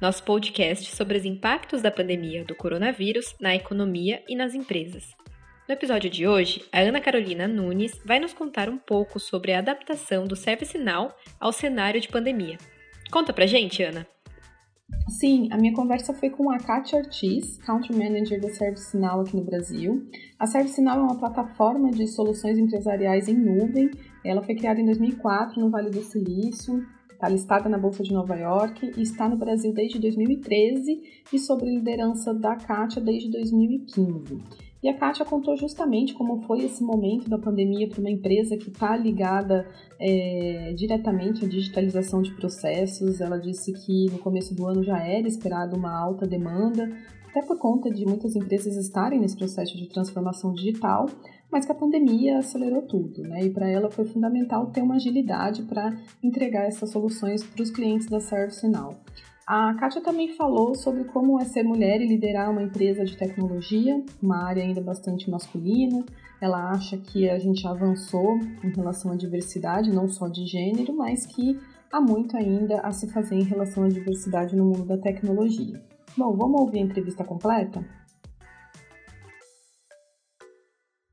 nosso podcast sobre os impactos da pandemia do coronavírus na economia e nas empresas. No episódio de hoje, a Ana Carolina Nunes vai nos contar um pouco sobre a adaptação do ServiceNow ao cenário de pandemia. Conta pra gente, Ana! Sim, a minha conversa foi com a Katia Ortiz, Country Manager da ServiceNow aqui no Brasil. A ServiceNow é uma plataforma de soluções empresariais em nuvem. Ela foi criada em 2004 no Vale do Silício, Está listada na Bolsa de Nova York e está no Brasil desde 2013 e sob liderança da Kátia desde 2015. E a Kátia contou justamente como foi esse momento da pandemia para uma empresa que está ligada é, diretamente à digitalização de processos. Ela disse que no começo do ano já era esperada uma alta demanda, até por conta de muitas empresas estarem nesse processo de transformação digital, mas que a pandemia acelerou tudo, né? E para ela foi fundamental ter uma agilidade para entregar essas soluções para os clientes da ServiceNow. A Kátia também falou sobre como é ser mulher e liderar uma empresa de tecnologia, uma área ainda bastante masculina. Ela acha que a gente avançou em relação à diversidade, não só de gênero, mas que há muito ainda a se fazer em relação à diversidade no mundo da tecnologia. Bom, vamos ouvir a entrevista completa?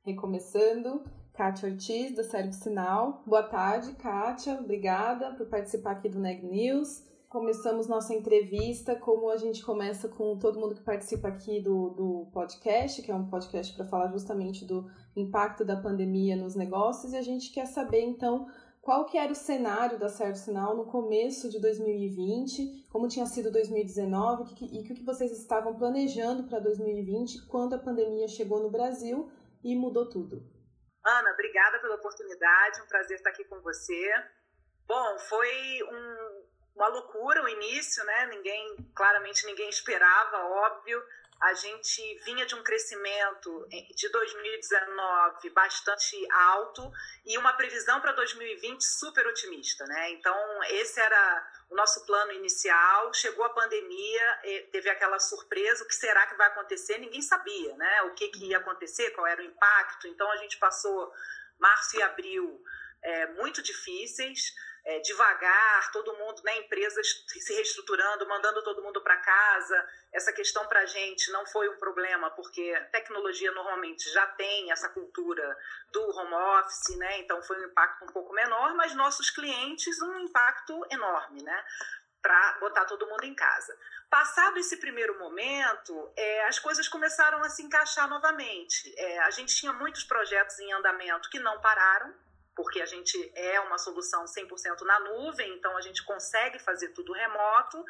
Recomeçando, Kátia Ortiz, do Serviço Sinal. Boa tarde, Kátia. Obrigada por participar aqui do Neg News. Começamos nossa entrevista, como a gente começa com todo mundo que participa aqui do, do podcast, que é um podcast para falar justamente do impacto da pandemia nos negócios, e a gente quer saber, então, qual que era o cenário da Sinal no começo de 2020, como tinha sido 2019 e o que vocês estavam planejando para 2020 quando a pandemia chegou no Brasil e mudou tudo. Ana, obrigada pela oportunidade, um prazer estar aqui com você. Bom, foi um, uma loucura o início, né? Ninguém, claramente ninguém esperava, óbvio. A gente vinha de um crescimento de 2019 bastante alto e uma previsão para 2020 super otimista, né? Então, esse era o nosso plano inicial. Chegou a pandemia, teve aquela surpresa: o que será que vai acontecer? Ninguém sabia, né? O que, que ia acontecer, qual era o impacto. Então, a gente passou março e abril é, muito difíceis é, devagar, todo mundo, né, empresas se reestruturando, mandando todo mundo para casa. Essa questão para a gente não foi um problema, porque tecnologia normalmente já tem essa cultura do home office, né? Então foi um impacto um pouco menor, mas nossos clientes um impacto enorme, né? Para botar todo mundo em casa. Passado esse primeiro momento, é, as coisas começaram a se encaixar novamente. É, a gente tinha muitos projetos em andamento que não pararam, porque a gente é uma solução 100% na nuvem, então a gente consegue fazer tudo remoto.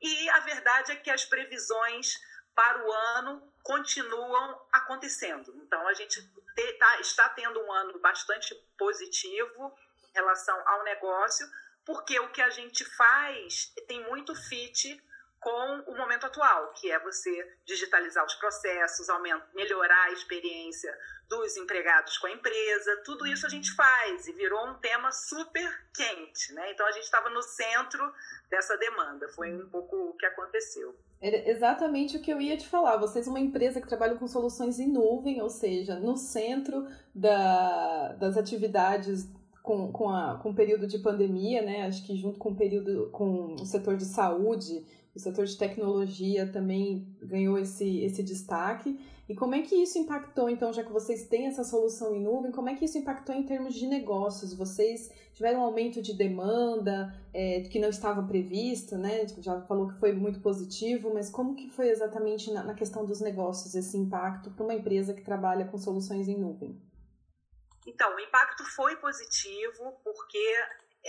E a verdade é que as previsões para o ano continuam acontecendo. Então a gente te, tá, está tendo um ano bastante positivo em relação ao negócio, porque o que a gente faz tem muito fit com o momento atual, que é você digitalizar os processos, aumentar, melhorar a experiência dos empregados com a empresa, tudo isso a gente faz e virou um tema super quente, né? Então a gente estava no centro dessa demanda, foi um pouco o que aconteceu. Era exatamente o que eu ia te falar. Vocês, uma empresa que trabalha com soluções em nuvem, ou seja, no centro da, das atividades com, com, a, com o período de pandemia, né? Acho que junto com o período com o setor de saúde, o setor de tecnologia também ganhou esse, esse destaque. E como é que isso impactou, então, já que vocês têm essa solução em nuvem, como é que isso impactou em termos de negócios? Vocês tiveram um aumento de demanda é, que não estava previsto, né? Já falou que foi muito positivo, mas como que foi exatamente na, na questão dos negócios esse impacto para uma empresa que trabalha com soluções em nuvem? Então, o impacto foi positivo porque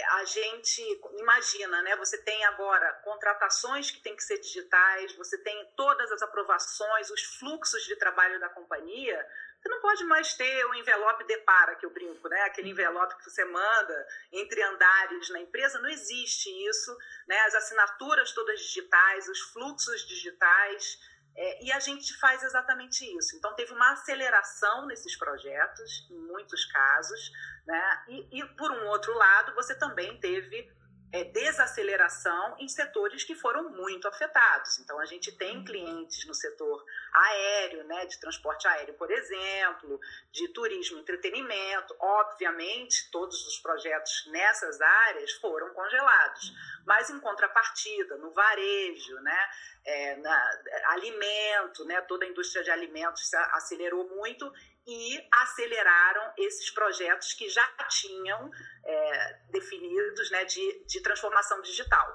a gente imagina, né? Você tem agora contratações que têm que ser digitais, você tem todas as aprovações, os fluxos de trabalho da companhia. Você não pode mais ter o envelope de para que eu brinco, né? Aquele envelope que você manda entre andares na empresa, não existe isso, né? As assinaturas todas digitais, os fluxos digitais É, e a gente faz exatamente isso. Então, teve uma aceleração nesses projetos, em muitos casos, né? e, e por um outro lado, você também teve é, desaceleração em setores que foram muito afetados. Então, a gente tem clientes no setor aéreo, né, de transporte aéreo, por exemplo, de turismo e entretenimento. Obviamente, todos os projetos nessas áreas foram congelados, mas em contrapartida, no varejo, né, é, na, alimento, né, toda a indústria de alimentos acelerou muito e aceleraram esses projetos que já tinham é, definidos né, de, de transformação digital.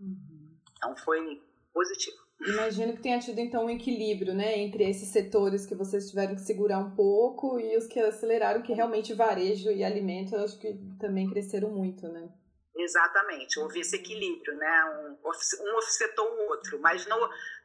Uhum. Então foi positivo. Imagino que tenha tido então um equilíbrio, né, entre esses setores que vocês tiveram que segurar um pouco e os que aceleraram, que realmente varejo e alimento, eu acho que também cresceram muito, né? Exatamente, houve esse equilíbrio, né? Um, um offsetou o outro, mas no,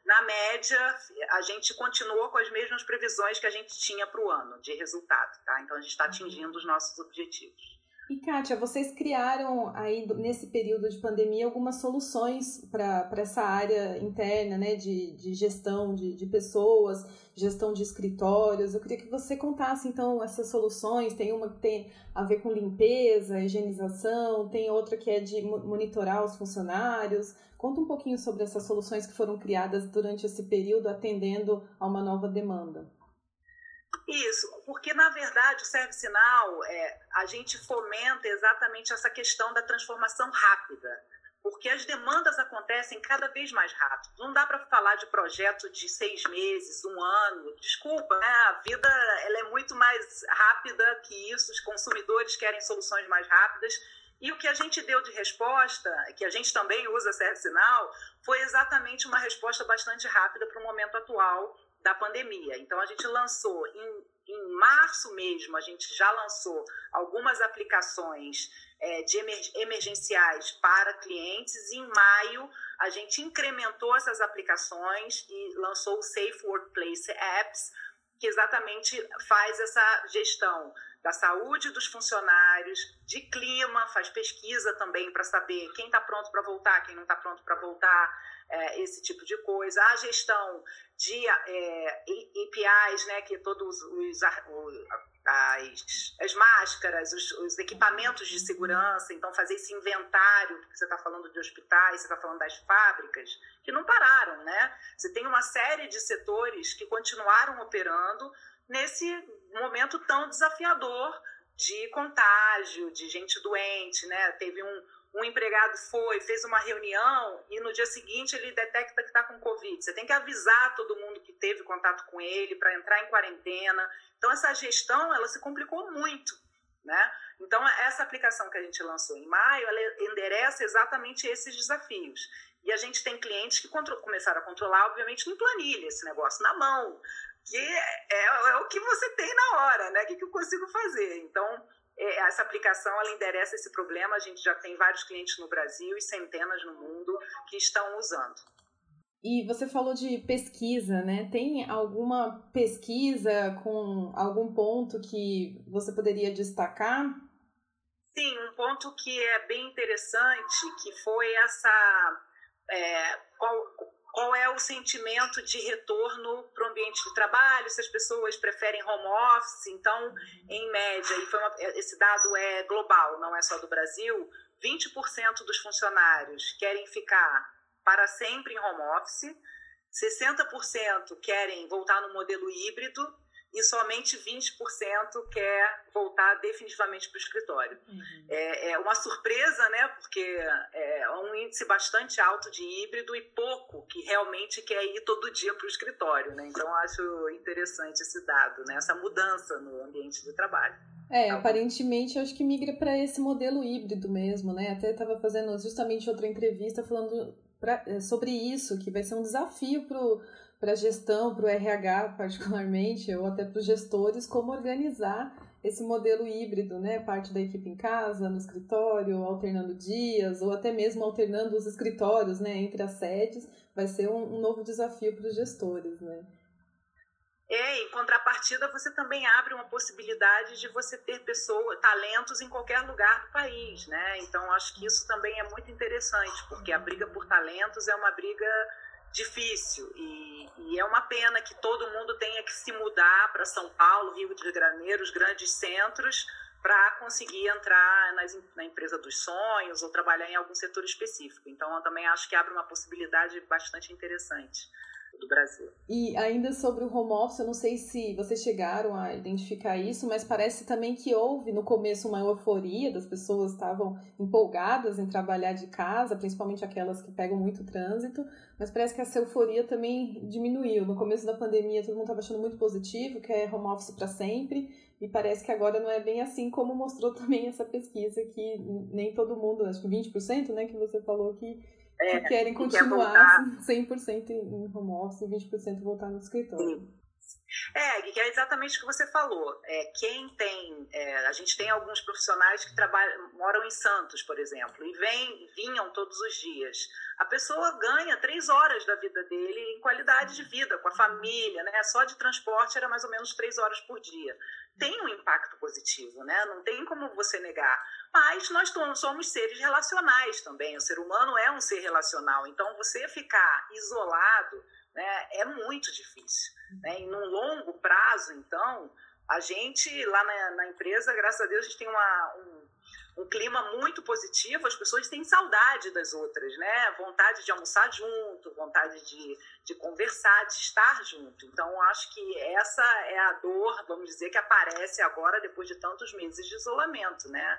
na média a gente continuou com as mesmas previsões que a gente tinha para o ano de resultado, tá? Então a gente está atingindo os nossos objetivos. E Kátia, vocês criaram aí nesse período de pandemia algumas soluções para essa área interna, né, de, de gestão de, de pessoas, gestão de escritórios. Eu queria que você contasse então essas soluções. Tem uma que tem a ver com limpeza, higienização, tem outra que é de monitorar os funcionários. Conta um pouquinho sobre essas soluções que foram criadas durante esse período, atendendo a uma nova demanda. Isso, porque na verdade o Service Now, é, a gente fomenta exatamente essa questão da transformação rápida, porque as demandas acontecem cada vez mais rápido. Não dá para falar de projeto de seis meses, um ano. Desculpa, né? A vida ela é muito mais rápida que isso. Os consumidores querem soluções mais rápidas. E o que a gente deu de resposta, que a gente também usa Service Now, foi exatamente uma resposta bastante rápida para o momento atual da pandemia. Então, a gente lançou em, em março mesmo, a gente já lançou algumas aplicações é, de emer, emergenciais para clientes. Em maio, a gente incrementou essas aplicações e lançou o Safe Workplace Apps, que exatamente faz essa gestão da saúde dos funcionários, de clima, faz pesquisa também para saber quem está pronto para voltar, quem não está pronto para voltar, é, esse tipo de coisa. A gestão de é, APIs, né, que todos os, as, as máscaras, os, os, equipamentos de segurança, então fazer esse inventário, porque você está falando de hospitais, você está falando das fábricas, que não pararam, né? Você tem uma série de setores que continuaram operando nesse momento tão desafiador de contágio, de gente doente, né? Teve um, um empregado foi, fez uma reunião e no dia seguinte ele detecta que está com Covid. Você tem que avisar todo mundo que teve contato com ele para entrar em quarentena. Então, essa gestão ela se complicou muito. Né? Então, essa aplicação que a gente lançou em maio, ela endereça exatamente esses desafios. E a gente tem clientes que começaram a controlar, obviamente, em planilha esse negócio, na mão, que é, é, o que você tem na hora, né? O que, que eu consigo fazer? Então, é, essa aplicação ela endereça esse problema. A gente já tem vários clientes no Brasil e centenas no mundo que estão usando. E você falou de pesquisa, né? Tem alguma pesquisa com algum ponto que você poderia destacar? Sim, um ponto que é bem interessante, que foi essa é, qual, qual é o sentimento de retorno para o ambiente de trabalho, se as pessoas preferem home office. Então, em média, e uma, esse dado é global, não é só do Brasil, 20% dos funcionários querem ficar para sempre em home office, 60% querem voltar no modelo híbrido e somente 20% quer voltar definitivamente para o escritório. Uhum. É, é, uma surpresa, né? Porque é um índice bastante alto de híbrido e pouco que realmente quer ir todo dia para o escritório, né? Então, acho interessante esse dado, né? Essa mudança no ambiente de trabalho. É, aparentemente acho que migra para esse modelo híbrido mesmo, né? Até estava fazendo justamente outra entrevista falando pra, é, sobre isso, que vai ser um desafio para para a gestão, para o RH particularmente, ou até para os gestores, como organizar esse modelo híbrido, né? Parte da equipe em casa, no escritório, alternando dias, ou até mesmo alternando os escritórios, né? Entre as sedes, vai ser um, um novo desafio para os gestores, né? É, em contrapartida, você também abre uma possibilidade de você ter pessoas, talentos em qualquer lugar do país, né? Então, acho que isso também é muito interessante, porque a briga por talentos é uma briga difícil e, e, é uma pena que todo mundo tenha que se mudar para São Paulo, Rio de Janeiro, os grandes centros, para conseguir entrar nas, na empresa dos sonhos ou trabalhar em algum setor específico. Então, eu também acho que abre uma possibilidade bastante interessante do Brasil. E ainda sobre o home office, eu não sei se vocês chegaram a identificar isso, mas parece também que houve no começo uma euforia, das pessoas estavam empolgadas em trabalhar de casa, principalmente aquelas que pegam muito trânsito, mas parece que essa euforia também diminuiu. No começo da pandemia, todo mundo estava achando muito positivo, que é home office para sempre, e parece que agora não é bem assim como mostrou também essa pesquisa que nem todo mundo, acho que 20%, né, que você falou que é, que querem continuar quer 100% em home office e 20% voltar no escritório. Sim. É, que é exatamente o que você falou. É, quem tem, é, a gente tem alguns profissionais que trabalham, moram em Santos, por exemplo, e vem, vinham todos os dias. A pessoa ganha três horas da vida dele em qualidade de vida, com a família, né? Só de transporte era mais ou menos três horas por dia. Tem um impacto positivo, né? Não tem como você negar. Mas nós somos seres relacionais também. O ser humano é um ser relacional. Então, você ficar isolado né, é muito difícil. Né? E num longo prazo, então, a gente lá na, na empresa, graças a Deus, a gente tem uma, um, um, clima muito positivo, as pessoas têm saudade das outras, né? Vontade de almoçar junto, vontade de, de conversar, de estar junto. Então, acho que essa é a dor, vamos dizer, que aparece agora depois de tantos meses de isolamento, né?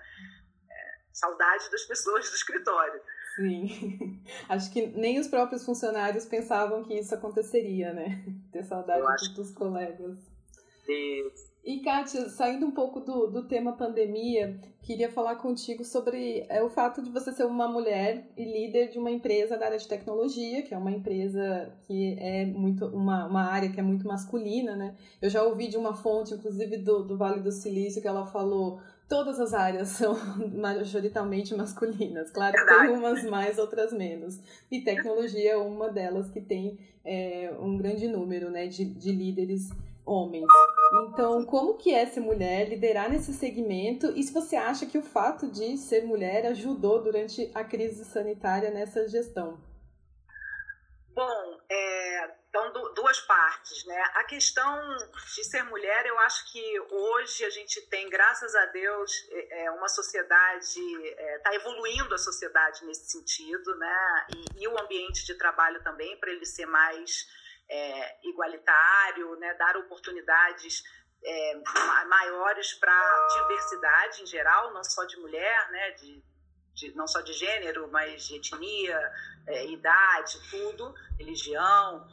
É, saudade das pessoas do escritório. Sim. Acho que nem os próprios funcionários pensavam que isso aconteceria, né? Ter saudade acho... dos colegas. Isso. E, Kátia, saindo um pouco do, do tema pandemia, queria falar contigo sobre é, o fato de você ser uma mulher e líder de uma empresa da área de tecnologia, que é uma empresa que é muito uma, uma área que é muito masculina, né? Eu já ouvi de uma fonte, inclusive do, do Vale do Silício, que ela falou todas as áreas são majoritariamente masculinas. Claro que tem umas mais, outras menos. E tecnologia é uma delas que tem é, um grande número né, de, de líderes homens. Então, como que é ser mulher, liderar nesse segmento? E se você acha que o fato de ser mulher ajudou durante a crise sanitária nessa gestão? Bom, é, então, duas partes, né? A questão de ser mulher, eu acho que hoje a gente tem, graças a Deus, é, é uma sociedade, está é, tá evoluindo a sociedade nesse sentido, né? E, e o ambiente de trabalho também, para ele ser mais é, igualitário, né? Dar oportunidades é, maiores para diversidade em geral, não só de mulher, né? De, de, não só de gênero, mas de etnia, é, idade, tudo, religião.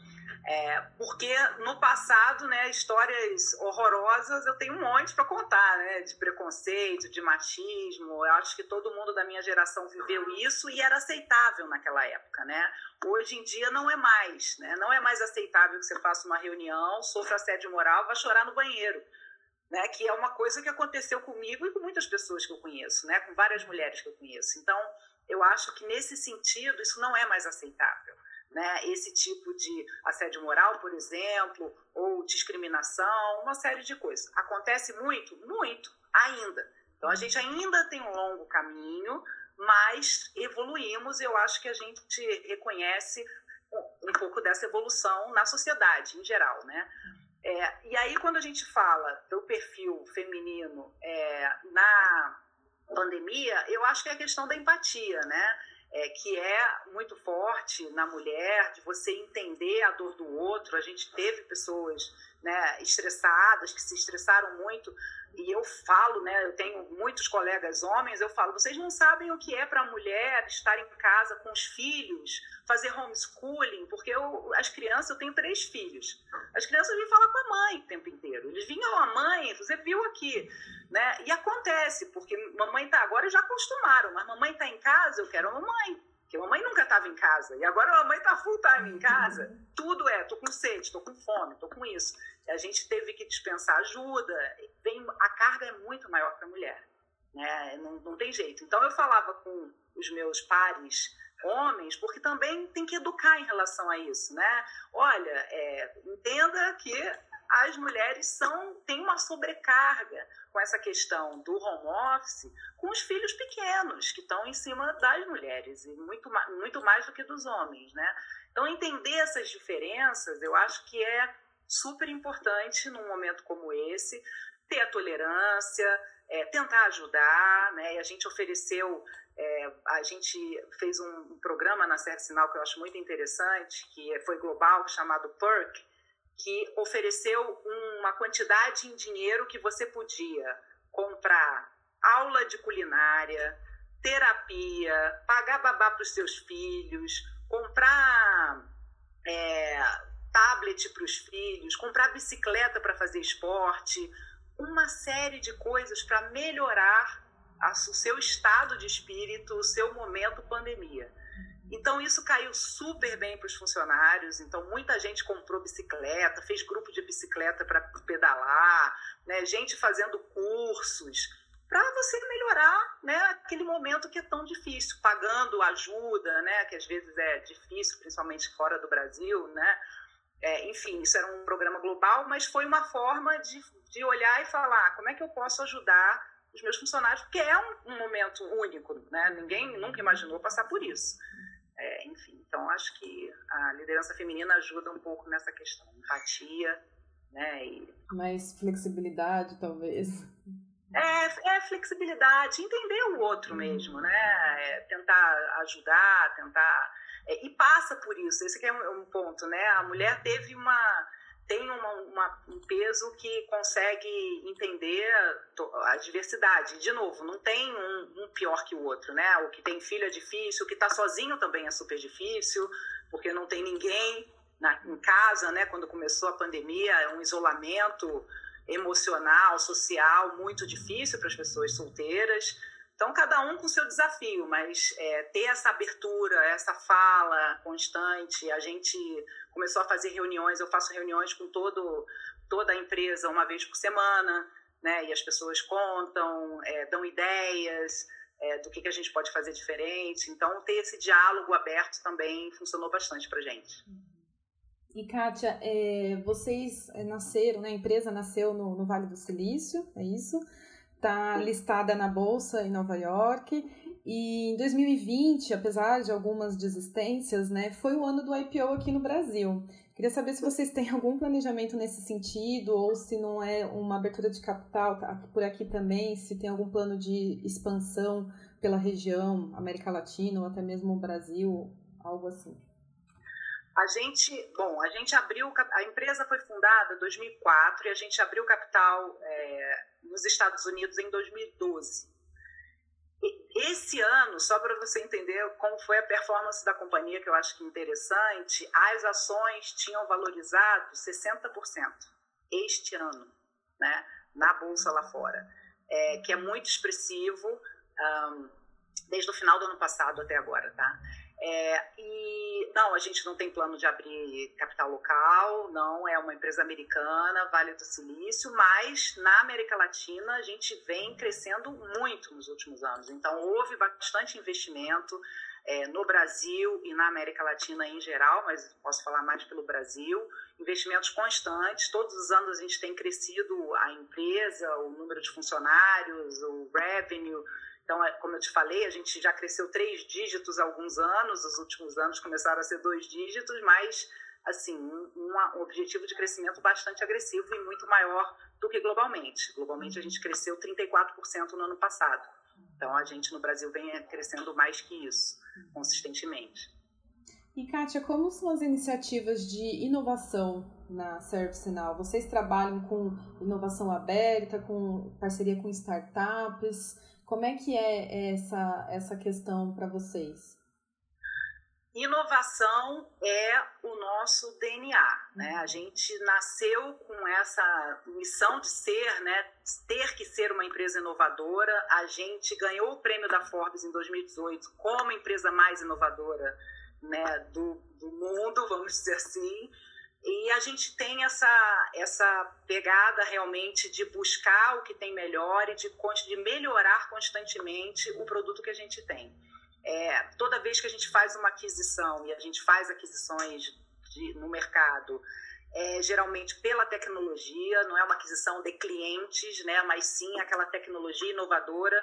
É, porque no passado, né, histórias horrorosas eu tenho um monte para contar, né, de preconceito, de machismo. Eu acho que todo mundo da minha geração viveu isso e era aceitável naquela época, né? Hoje em dia não é mais, né? Não é mais aceitável que você faça uma reunião, sofra assédio moral, vá chorar no banheiro. Né, que é uma coisa que aconteceu comigo e com muitas pessoas que eu conheço, né, com várias mulheres que eu conheço. Então, eu acho que nesse sentido isso não é mais aceitável né, esse tipo de assédio moral, por exemplo, ou discriminação, uma série de coisas. Acontece muito? Muito, ainda. Então a gente ainda tem um longo caminho, mas evoluímos eu acho que a gente reconhece um pouco dessa evolução na sociedade em geral, né? É, e aí quando a gente fala do perfil feminino é, na pandemia, eu acho que é a questão da empatia, né? É, que é muito forte na mulher, de você entender a dor do outro. A gente teve pessoas né, estressadas, que se estressaram muito, e eu falo, né, eu tenho muitos colegas homens, eu falo, vocês não sabem o que é para a mulher estar em casa com os filhos, fazer homeschooling, porque eu, as crianças, eu tenho três filhos, as crianças vêm falar com a mãe o tempo inteiro, eles vinham, a mãe, você viu aqui, né, e acontece, porque mamãe tá, agora já acostumaram, mas mamãe tá em casa, eu quero a mamãe, porque a mamãe nunca estava em casa, e agora a mamãe está full time em casa, tudo é, tô com sede, tô com fome, tô com isso. A gente teve que dispensar ajuda, vem, a carga é muito maior para a mulher, né? Não, não tem jeito. Então eu falava com os meus pares homens, porque também tem que educar em relação a isso, né? Olha, é, entenda que as mulheres são têm uma sobrecarga com essa questão do home office com os filhos pequenos que estão em cima das mulheres e muito, muito mais do que dos homens, né? Então entender essas diferenças eu acho que é super importante num momento como esse ter a tolerância, é, tentar ajudar, né? E a gente ofereceu, é, a gente fez um programa na Serra Sinal que eu acho muito interessante, que foi global, chamado PERC, que ofereceu uma quantidade em dinheiro que você podia comprar aula de culinária, terapia, pagar babá para os seus filhos, comprar é, tablet para os filhos, comprar bicicleta para fazer esporte, uma série de coisas para melhorar o seu estado de espírito, o seu momento pandemia. Então, isso caiu super bem para os funcionários. Então, muita gente comprou bicicleta, fez grupo de bicicleta para pedalar, né? gente fazendo cursos, para você melhorar né, aquele momento que é tão difícil, pagando ajuda, né, que às vezes é difícil, principalmente fora do Brasil. Né? É, enfim, isso era um programa global, mas foi uma forma de, de olhar e falar como é que eu posso ajudar os meus funcionários, porque é um, um momento único, né? ninguém nunca imaginou passar por isso. É, enfim, então acho que a liderança feminina ajuda um pouco nessa questão, empatia, né? E... Mais flexibilidade, talvez. É, é flexibilidade, entender o outro uhum. mesmo, né? É tentar ajudar, tentar. É, e passa por isso, esse é um, um ponto, né? A mulher teve uma tem uma, uma, um peso que consegue entender a diversidade. De novo, não tem um, um, pior que o outro, né? O que tem filho é difícil, o que está sozinho também é super difícil, porque não tem ninguém na, em casa, né? Quando começou a pandemia, é um isolamento emocional, social muito difícil para as pessoas solteiras. Então, cada um com seu desafio, mas é, ter essa abertura, essa fala constante. A gente começou a fazer reuniões, eu faço reuniões com todo, toda a empresa uma vez por semana, né? E as pessoas contam, é, dão ideias é, do que, que a gente pode fazer diferente. Então, ter esse diálogo aberto também funcionou bastante para gente. E, Kátia, é, vocês nasceram, né? a empresa nasceu no, no Vale do Silício, é isso? Está listada na bolsa em Nova York. E em 2020, apesar de algumas desistências, né, foi o ano do IPO aqui no Brasil. Queria saber se vocês têm algum planejamento nesse sentido ou se não é uma abertura de capital por aqui também, se tem algum plano de expansão pela região, América Latina ou até mesmo o Brasil, algo assim. A gente, bom, a gente abriu, a empresa foi fundada em 2004 e a gente abriu capital é, nos Estados Unidos em 2012. E esse ano, só para você entender como foi a performance da companhia, que eu acho que é interessante, as ações tinham valorizado 60% este ano, né, na bolsa lá fora, é, que é muito expressivo um, desde o final do ano passado até agora, tá? É, e não, a gente não tem plano de abrir capital local, não é uma empresa americana, Vale do Silício, mas na América Latina a gente vem crescendo muito nos últimos anos. Então houve bastante investimento é, no Brasil e na América Latina em geral, mas posso falar mais pelo Brasil. Investimentos constantes, todos os anos a gente tem crescido a empresa, o número de funcionários, o revenue então, é, como eu te falei, a gente já cresceu três dígitos há alguns anos, os últimos anos começaram a ser dois dígitos, mas assim, um, um, objetivo de crescimento bastante agressivo e muito maior do que globalmente. Globalmente a gente cresceu 34% no ano passado. Então a gente no Brasil vem crescendo mais que isso, consistentemente. E Kátia, como são as iniciativas de inovação na ServiceNow? Vocês trabalham com inovação aberta, com parceria com startups? Como é que é essa, essa questão para vocês? Inovação é o nosso DNA, né? A gente nasceu com essa missão de ser, né? Ter que ser uma empresa inovadora. A gente ganhou o prêmio da Forbes em 2018 como a empresa mais inovadora, né? Do, do mundo, vamos dizer assim. E a gente tem essa, essa pegada realmente de buscar o que tem melhor e de, de melhorar constantemente o produto que a gente tem. É, toda vez que a gente faz uma aquisição e a gente faz aquisições de, no mercado, é, geralmente pela tecnologia, não é uma aquisição de clientes, né, mas sim aquela tecnologia inovadora.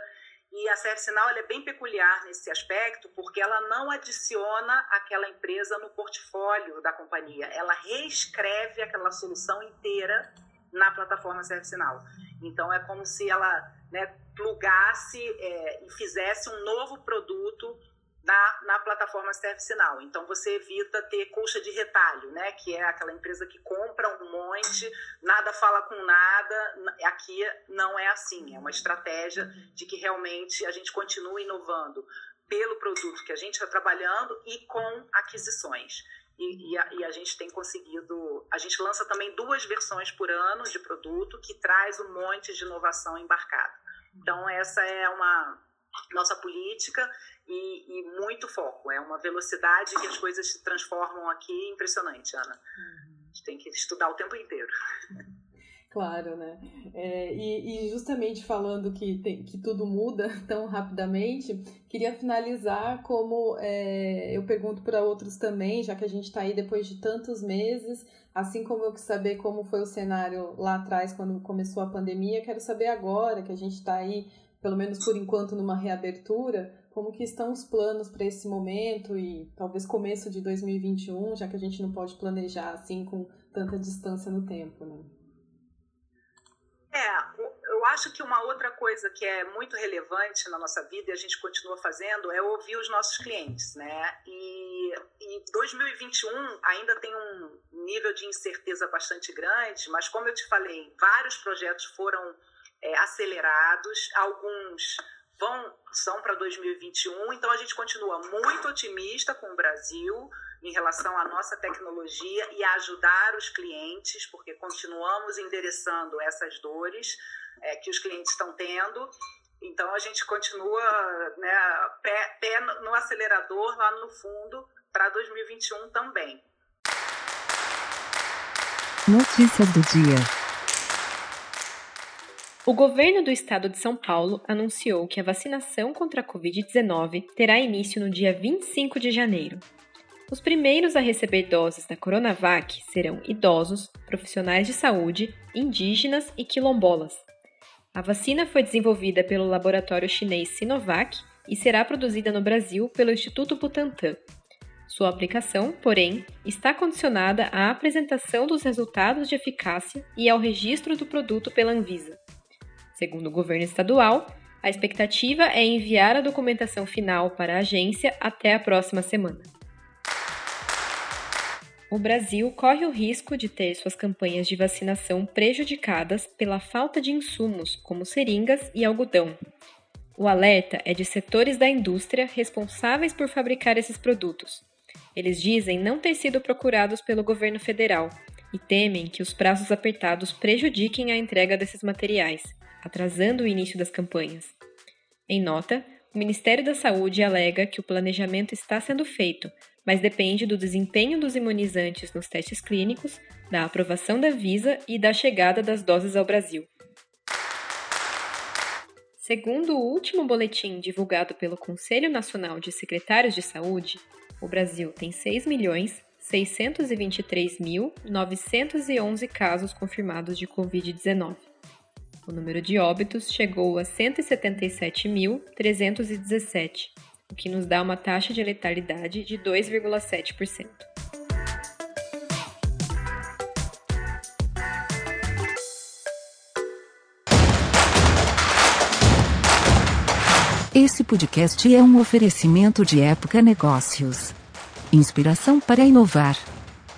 E a ServiceNow é bem peculiar nesse aspecto, porque ela não adiciona aquela empresa no portfólio da companhia, ela reescreve aquela solução inteira na plataforma ServiceNow. Então, é como se ela né, plugasse é, e fizesse um novo produto na, na plataforma ServiceNow. Então, você evita ter colcha de retalho, né? Que é aquela empresa que compra um monte, nada fala com nada. Aqui não é assim. É uma estratégia de que realmente a gente continua inovando pelo produto que a gente está trabalhando e com aquisições. E, e, a, e, a, gente tem conseguido. A gente lança também duas versões por ano de produto que traz um monte de inovação embarcada. Então, essa é uma nossa política e, e, muito foco. É uma velocidade que as coisas se transformam aqui impressionante, Ana. A gente tem que estudar o tempo inteiro. Claro, né? É, e, e, justamente falando que, tem, que tudo muda tão rapidamente, queria finalizar como é, eu pergunto para outros também, já que a gente está aí depois de tantos meses, assim como eu quis saber como foi o cenário lá atrás, quando começou a pandemia, quero saber agora que a gente está aí, pelo menos por enquanto, numa reabertura, como que estão os planos para esse momento e talvez começo de 2021, já que a gente não pode planejar assim com tanta distância no tempo, né? É, eu acho que uma outra coisa que é muito relevante na nossa vida e a gente continua fazendo é ouvir os nossos clientes, né? E, e 2021 ainda tem um nível de incerteza bastante grande, mas como eu te falei, vários projetos foram é, acelerados, alguns vão são para 2021, então a gente continua muito otimista com o Brasil em relação à nossa tecnologia e a ajudar os clientes, porque continuamos endereçando essas dores é, que os clientes estão tendo. Então a gente continua né, pé, pé no acelerador lá no fundo para 2021 também. Notícias do dia. O governo do estado de São Paulo anunciou que a vacinação contra a Covid-19 terá início no dia 25 de janeiro. Os primeiros a receber doses da Coronavac serão idosos, profissionais de saúde, indígenas e quilombolas. A vacina foi desenvolvida pelo laboratório chinês Sinovac e será produzida no Brasil pelo Instituto Butantan. Sua aplicação, porém, está condicionada à apresentação dos resultados de eficácia e ao registro do produto pela Anvisa. Segundo o governo estadual, a expectativa é enviar a documentação final para a agência até a próxima semana. O Brasil corre o risco de ter suas campanhas de vacinação prejudicadas pela falta de insumos, como seringas e algodão. O alerta é de setores da indústria responsáveis por fabricar esses produtos. Eles dizem não ter sido procurados pelo governo federal e temem que os prazos apertados prejudiquem a entrega desses materiais atrasando o início das campanhas. Em nota, o Ministério da Saúde alega que o planejamento está sendo feito, mas depende do desempenho dos imunizantes nos testes clínicos, da aprovação da Visa e da chegada das doses ao Brasil. Segundo o último boletim divulgado pelo Conselho Nacional de Secretários de Saúde, o Brasil tem 6.623.911 casos confirmados de Covid-19. O número de óbitos chegou a 177.317, o que nos dá uma taxa de letalidade de 2,7%. Esse podcast é um oferecimento de Época Negócios. Inspiração para inovar.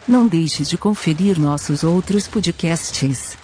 Não deixe de conferir nossos outros podcasts.